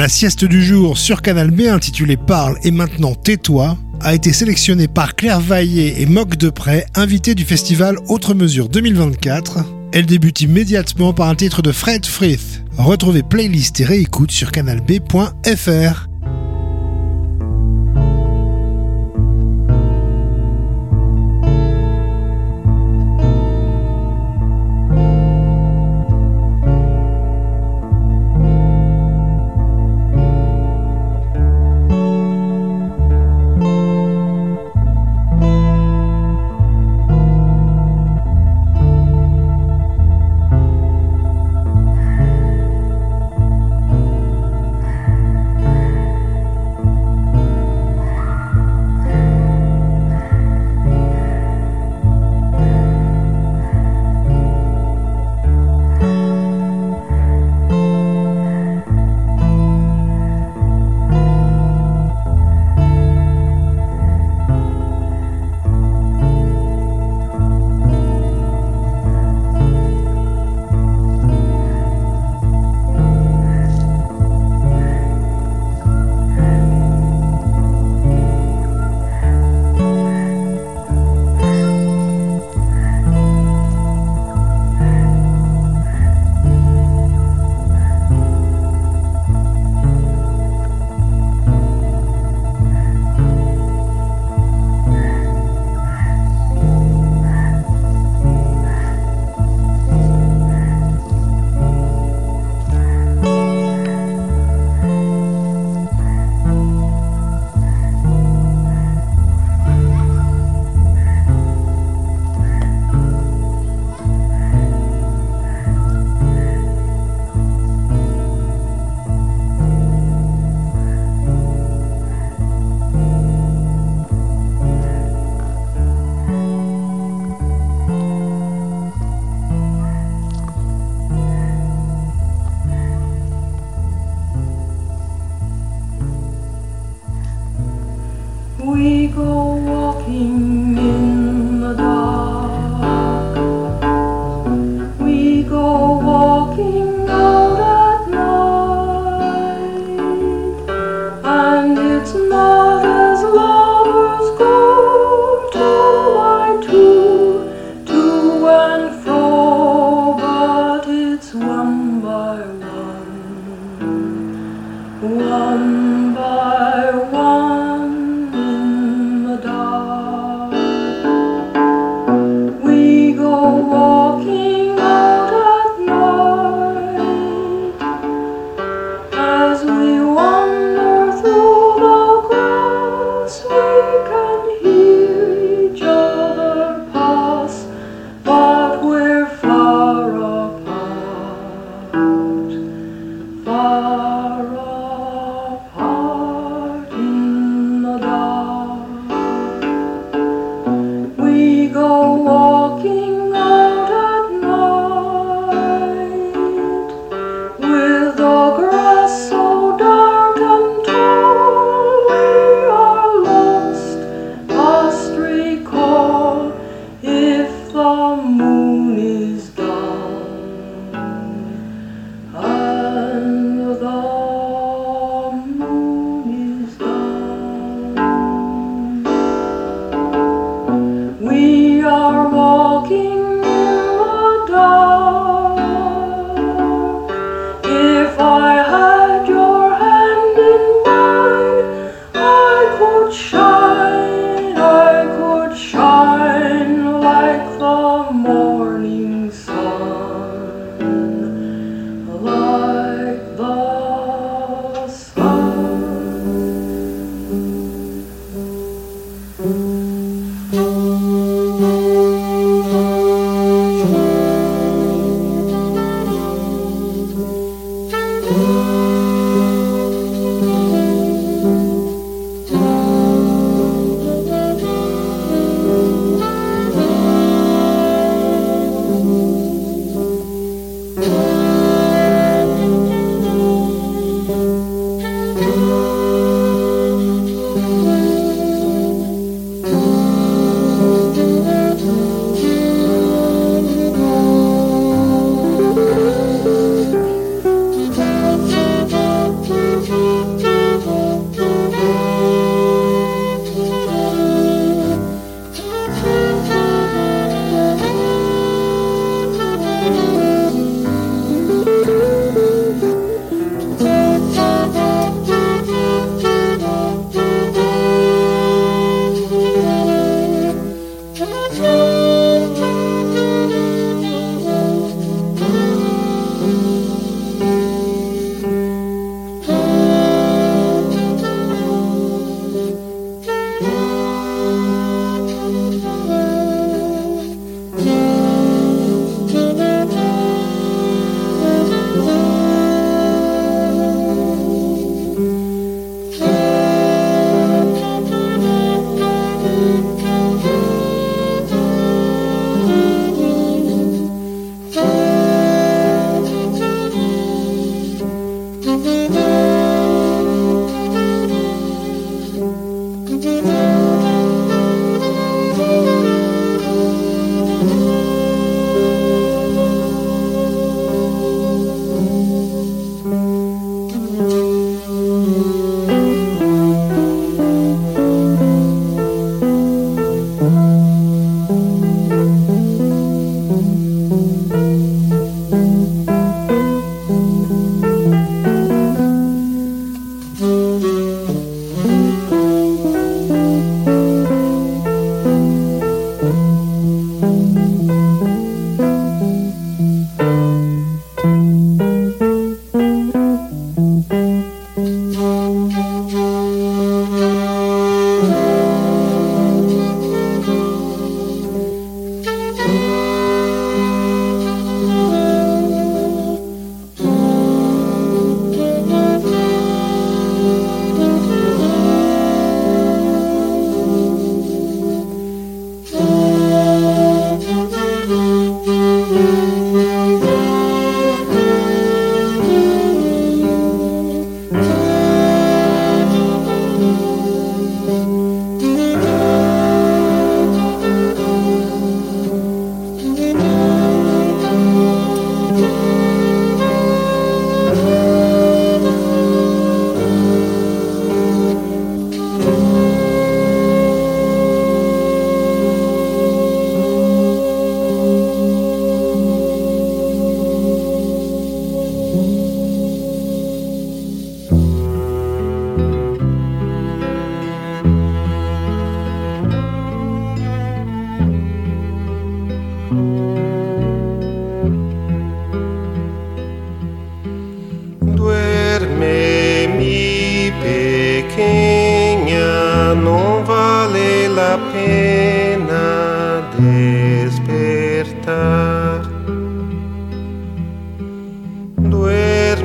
La sieste du jour sur Canal B intitulée Parle et maintenant tais-toi a été sélectionnée par Claire Vaillé et Moque de Près, invités du festival Autre Mesure 2024. Elle débute immédiatement par un titre de Fred Frith. Retrouvez playlist et réécoute sur canalb.fr. shine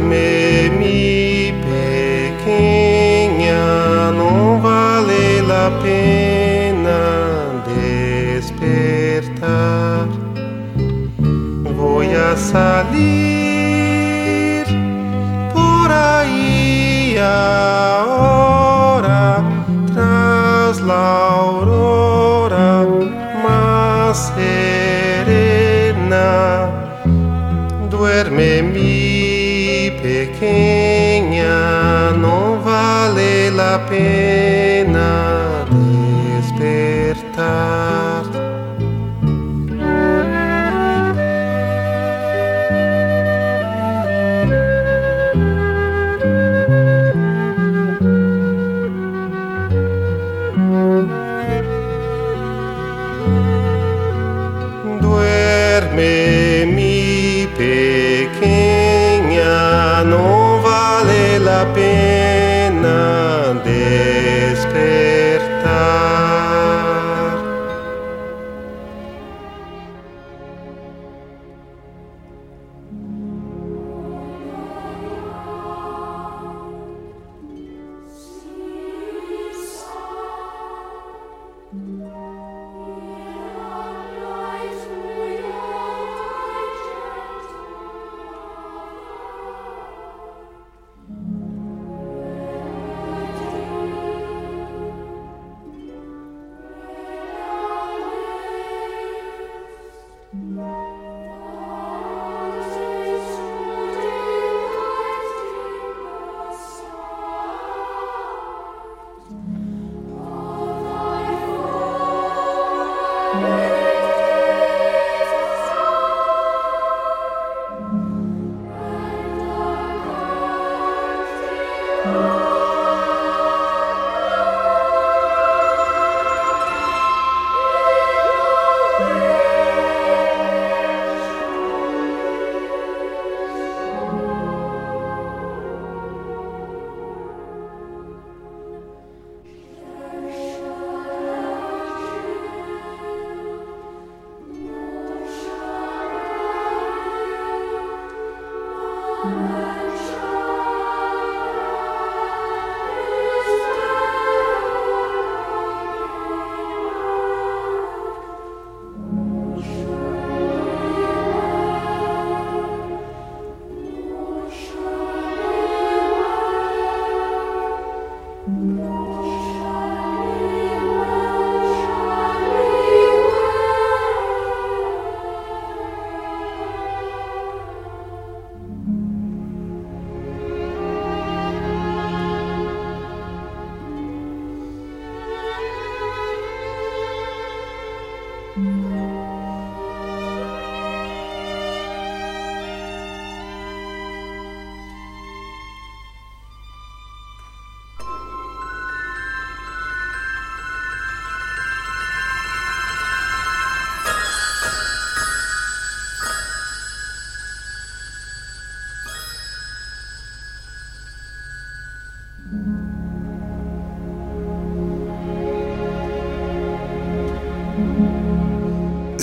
me pequena não vale a pena despertar. Vou a sair por aí a hora tras la. Música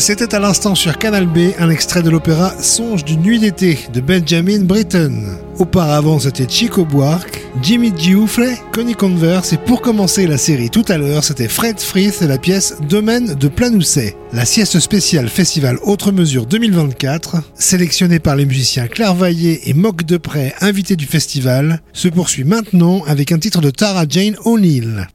C'était à l'instant sur Canal B un extrait de l'opéra Songe d'une nuit d'été de Benjamin Britten. Auparavant, c'était Chico Buarque, Jimmy Gioufle, Connie Converse et pour commencer la série tout à l'heure, c'était Fred Frith et la pièce Domaine de Planousset. La sieste spéciale Festival Autre Mesure 2024, sélectionnée par les musiciens Claire Vaillé et Mock Depré, invités du festival, se poursuit maintenant avec un titre de Tara Jane O'Neill.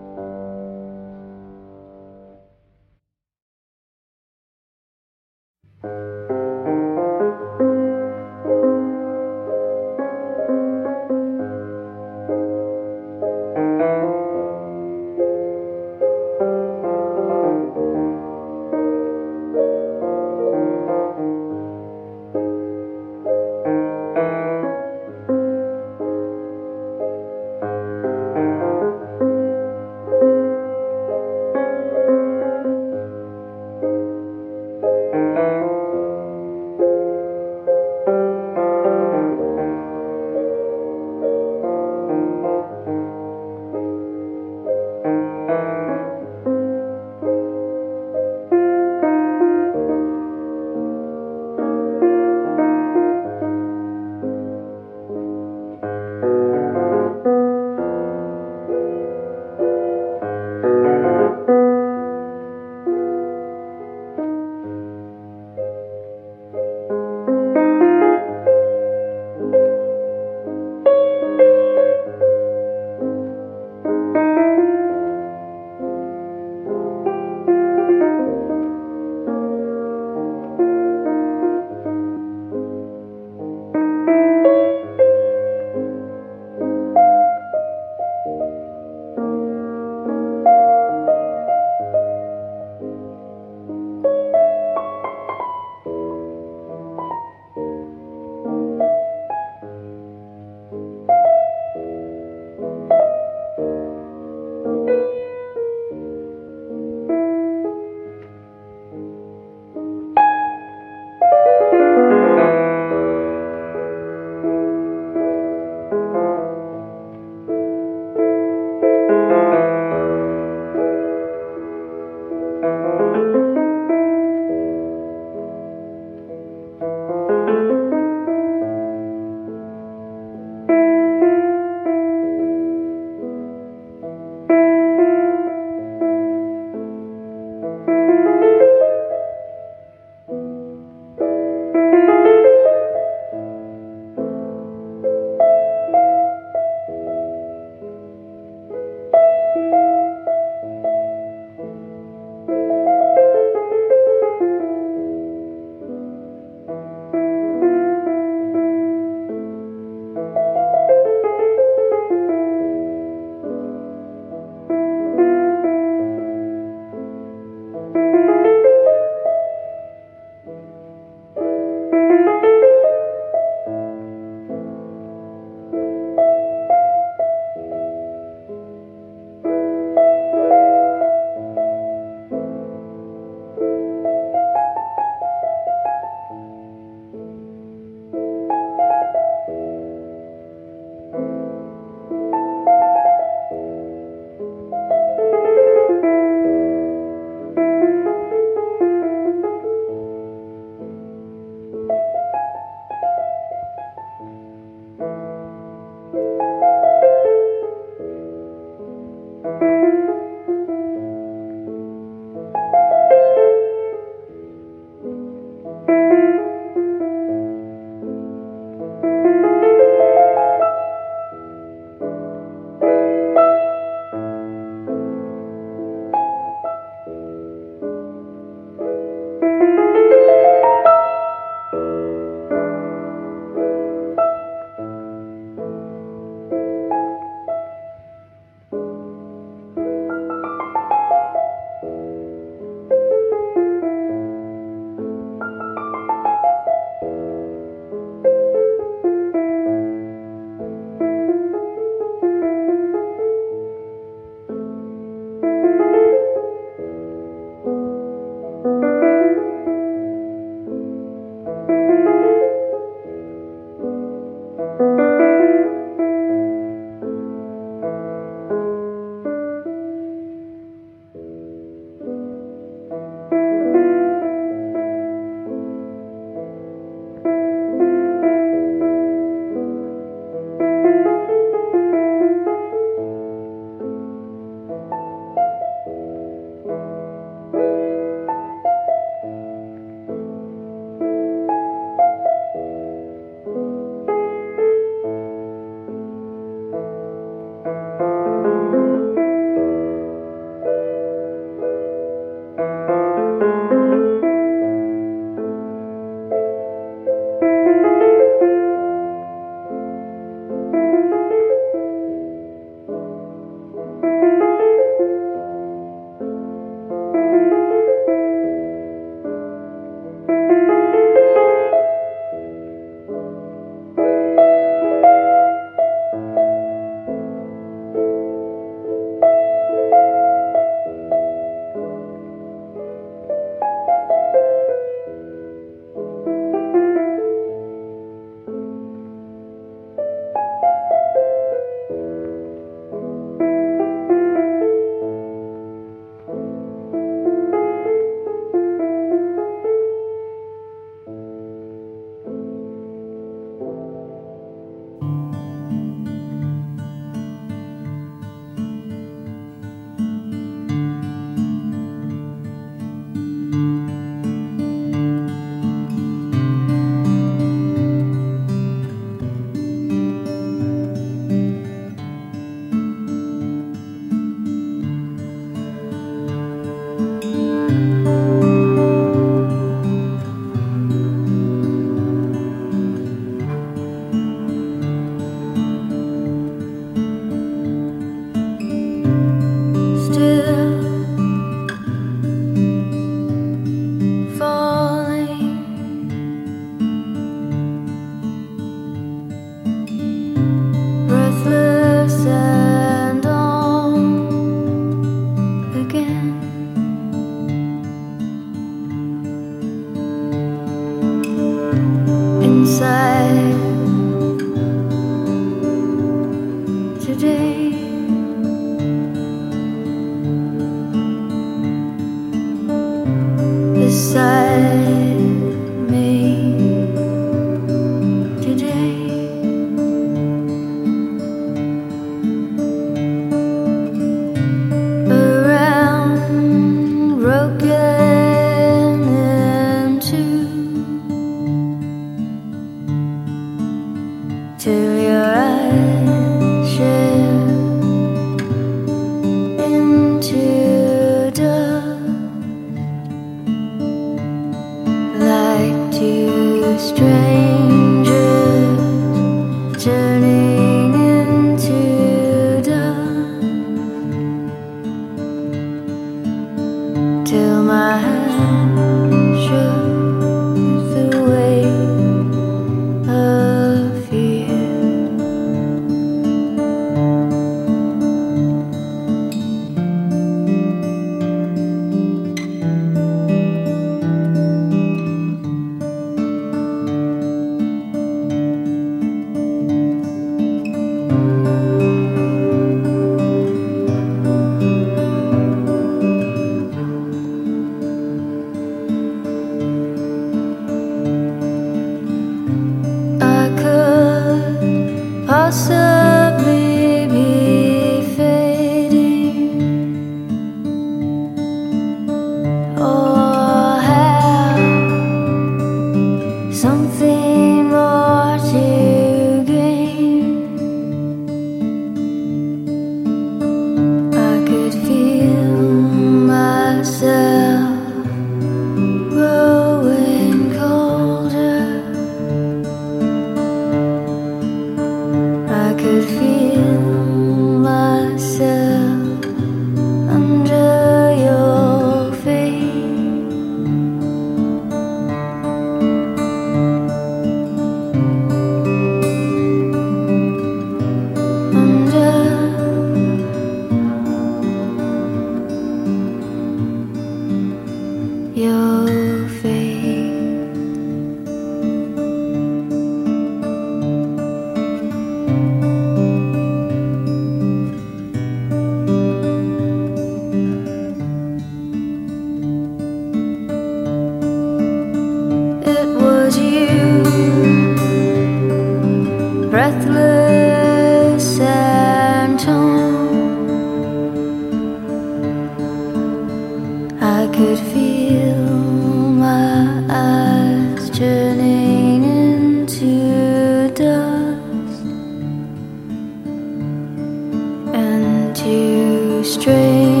too strange.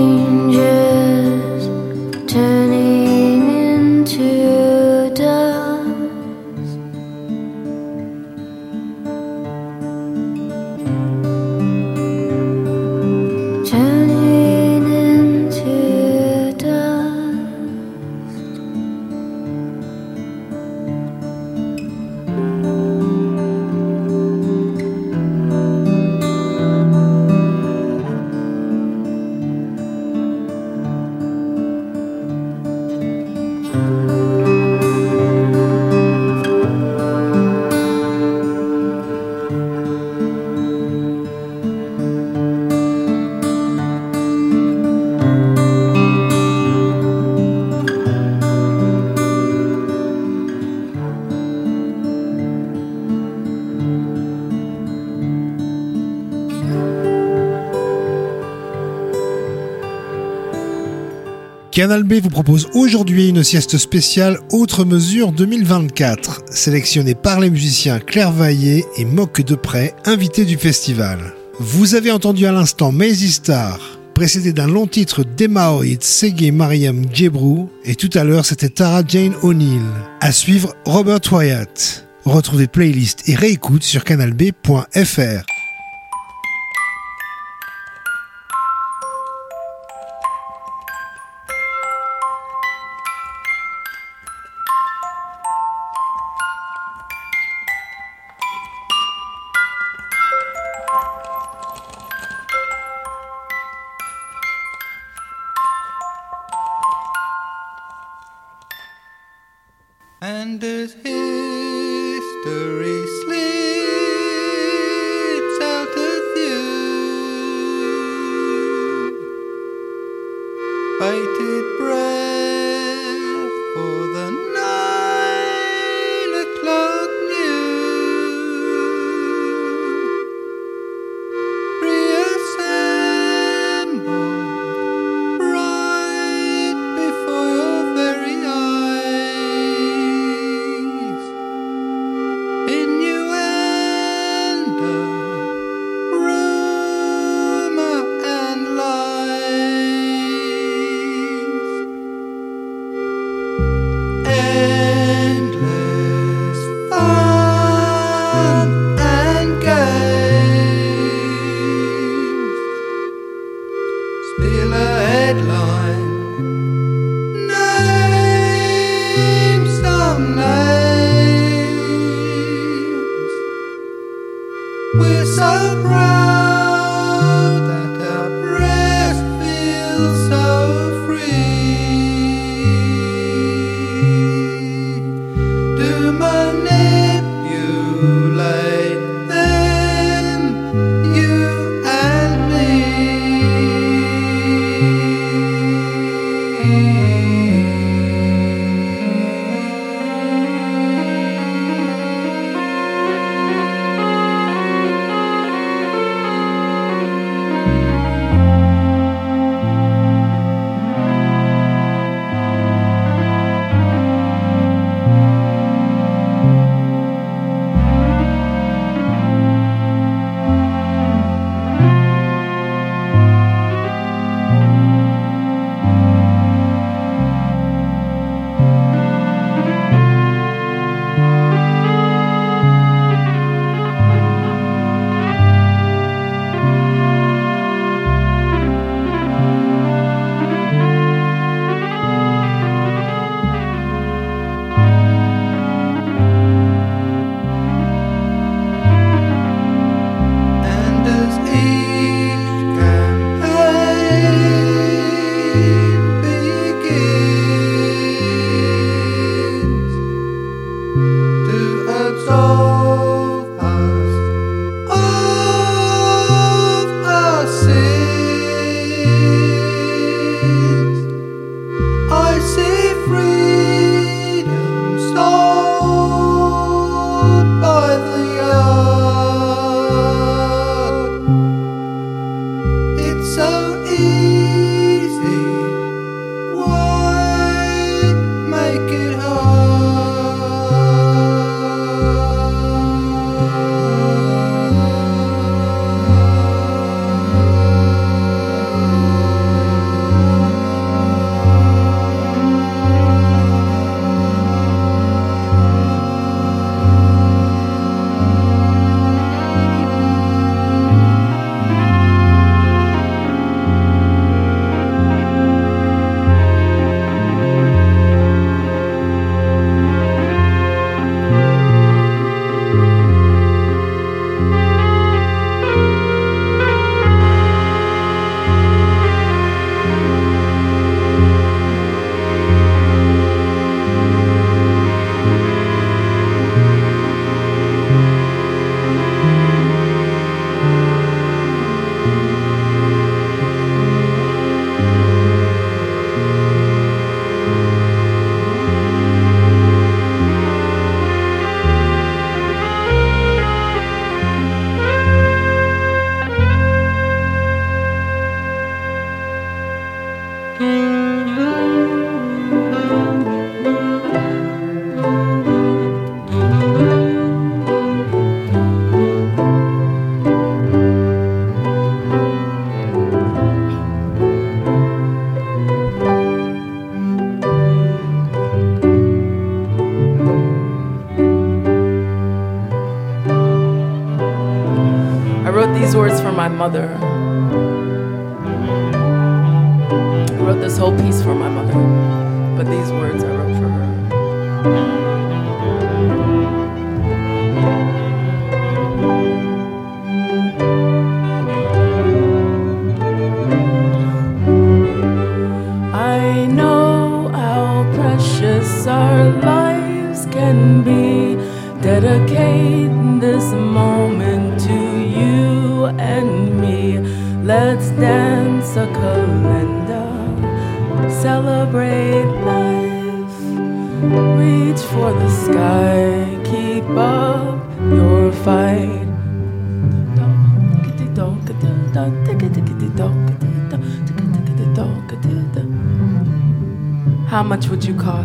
Canal B vous propose aujourd'hui une sieste spéciale Autre Mesure 2024, sélectionnée par les musiciens Claire Vaillé et Moque de Près, invités du festival. Vous avez entendu à l'instant Maisie Star, précédé d'un long titre d'Emmaoid Sege Mariam Djebrou, et tout à l'heure c'était Tara Jane O'Neill. À suivre Robert Wyatt. Retrouvez playlist et réécoute sur canalb.fr. mother. what you call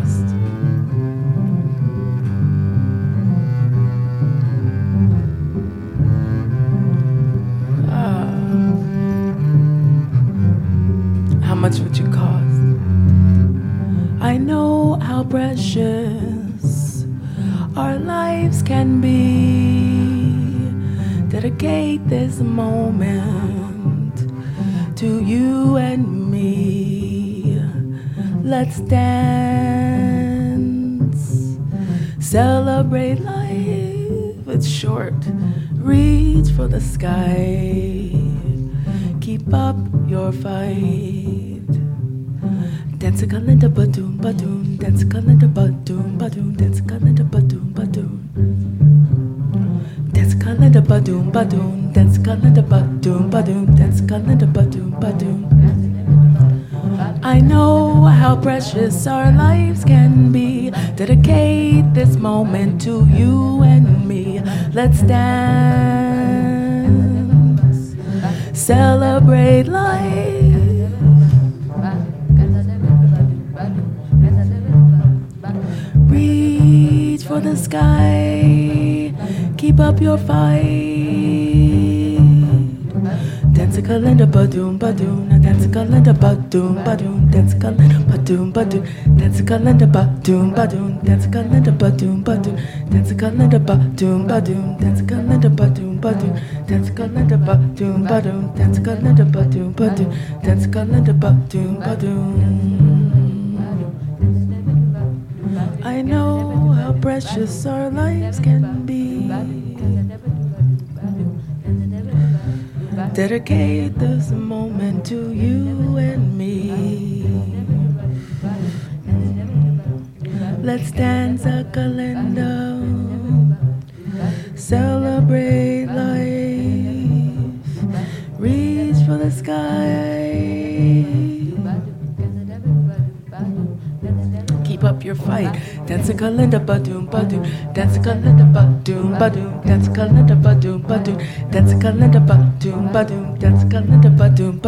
lives can be. Dedicate this moment to you and me. Let's dance, celebrate life. Reach for the sky, keep up your fight. Calendar badoon badoon, dance a calendar badoon badoon, dance a calendar badoon badoon, dance a calendar badoon badoon, dance a calendar badoon badoon, dance a calendar badoon badoon, dance a calendar badoon badoon, dance a calendar badoon badoon, dance a calendar badoon badoon, dance a calendar badoon badoon. I know how precious our lives can be. Dedicate this moment to you and me. Let's dance a calendar, celebrate life, reach for the sky. Keep up your fight. Dance a calendar badoon. Dance a calendar badoon. Dance a calendar badoon. Dance a calendar badoon. Dance a calendar badoon.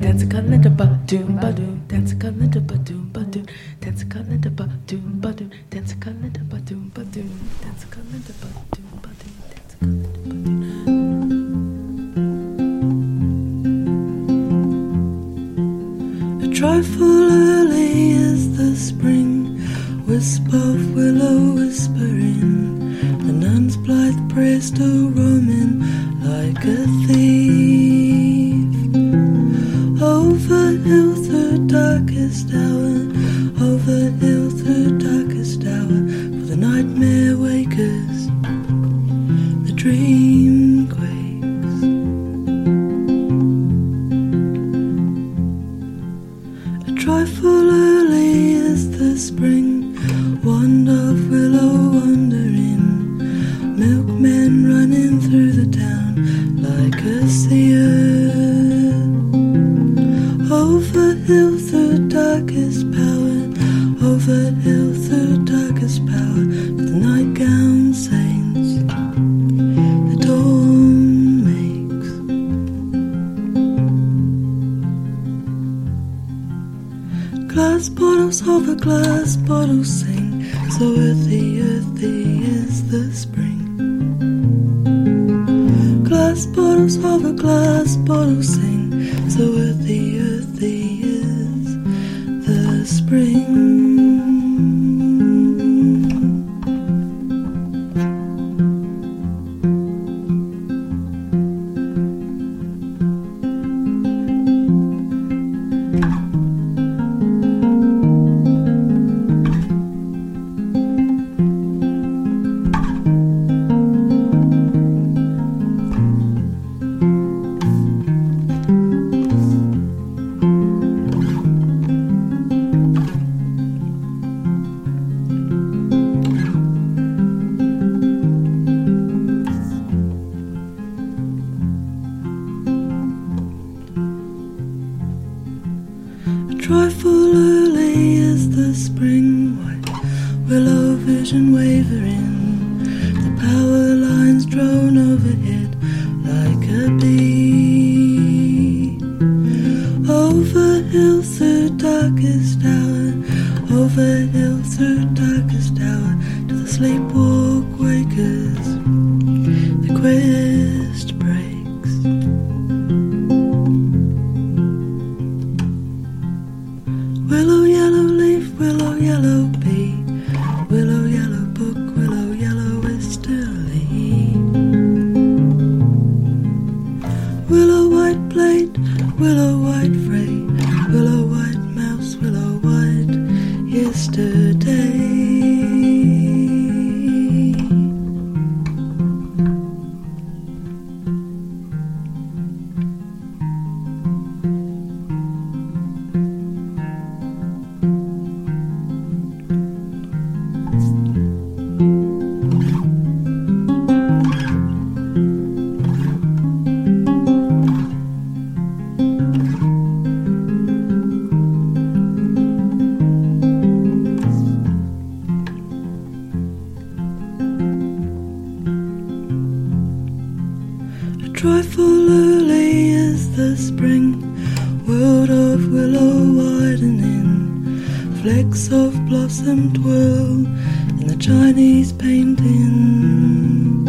Dance a calendar badoon. Dance a calendar badoon. Dance a calendar badoon. Dance a calendar badoon. Dance a calendar badoon. Dance a calendar badoon. A trifle early is the spring, wisp of willow whispering. The nun's blithe prayer still beautiful early is the spring, world of willow widening, flecks of blossom twirl in the Chinese painting.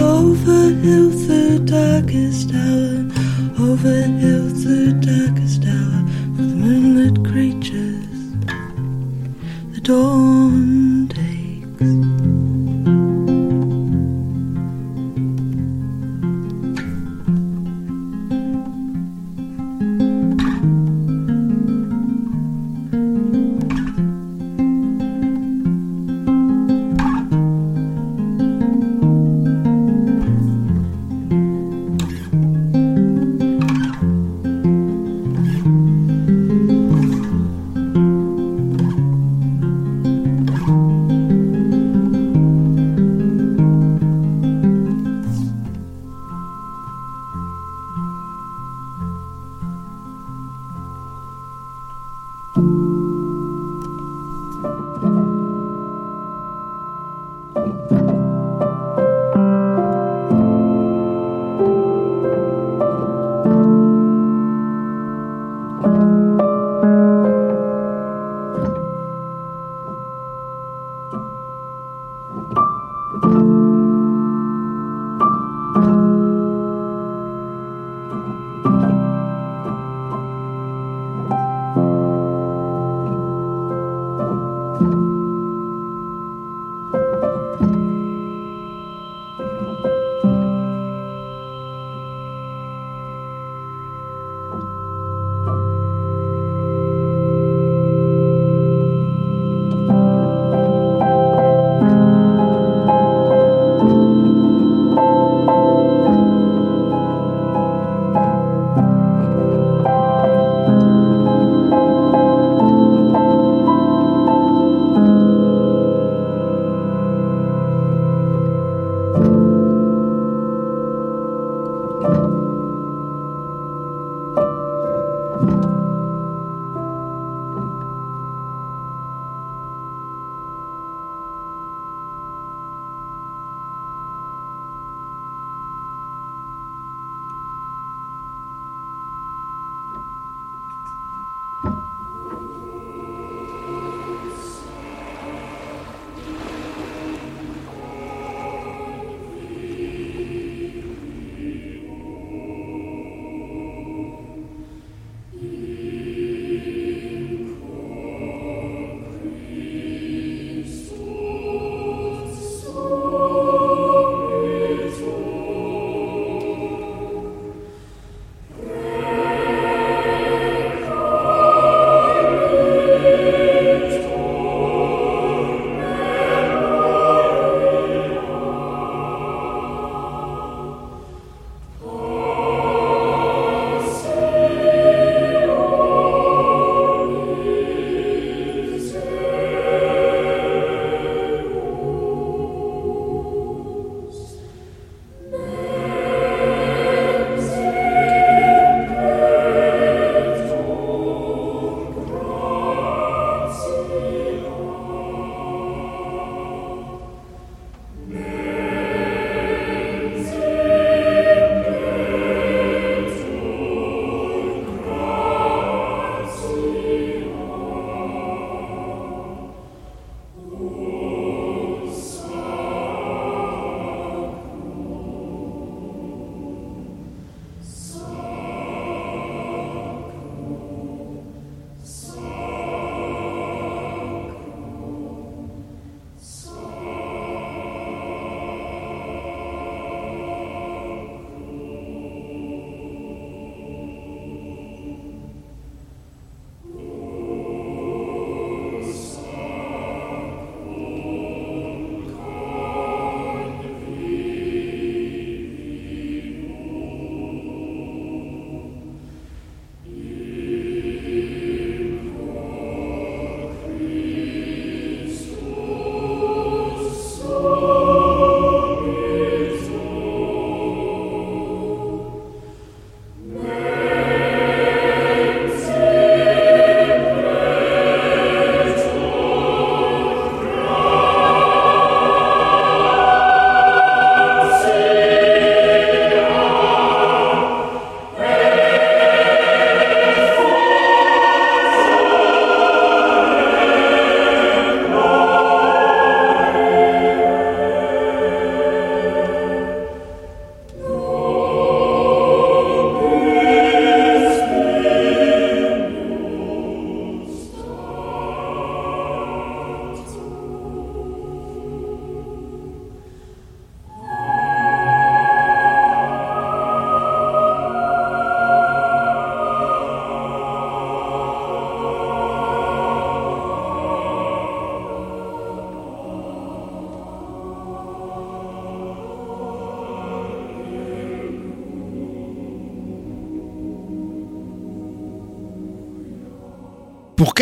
Over hills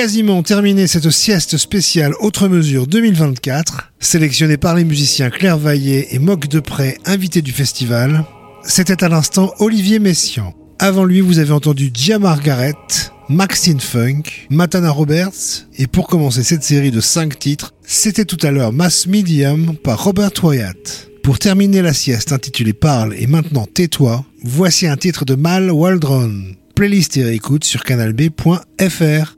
quasiment terminer cette sieste spéciale Autre Mesure 2024, sélectionnée par les musiciens Claire Vaillé et Mock Depré, invités du festival, c'était à l'instant Olivier Messiaen. Avant lui, vous avez entendu Gia Margaret, Maxine Funk, Matana Roberts, et pour commencer cette série de 5 titres, c'était tout à l'heure Mass Medium par Robert Wyatt. Pour terminer la sieste intitulée Parle et maintenant tais-toi, voici un titre de Mal Waldron. Playlist et réécoute sur canalb.fr.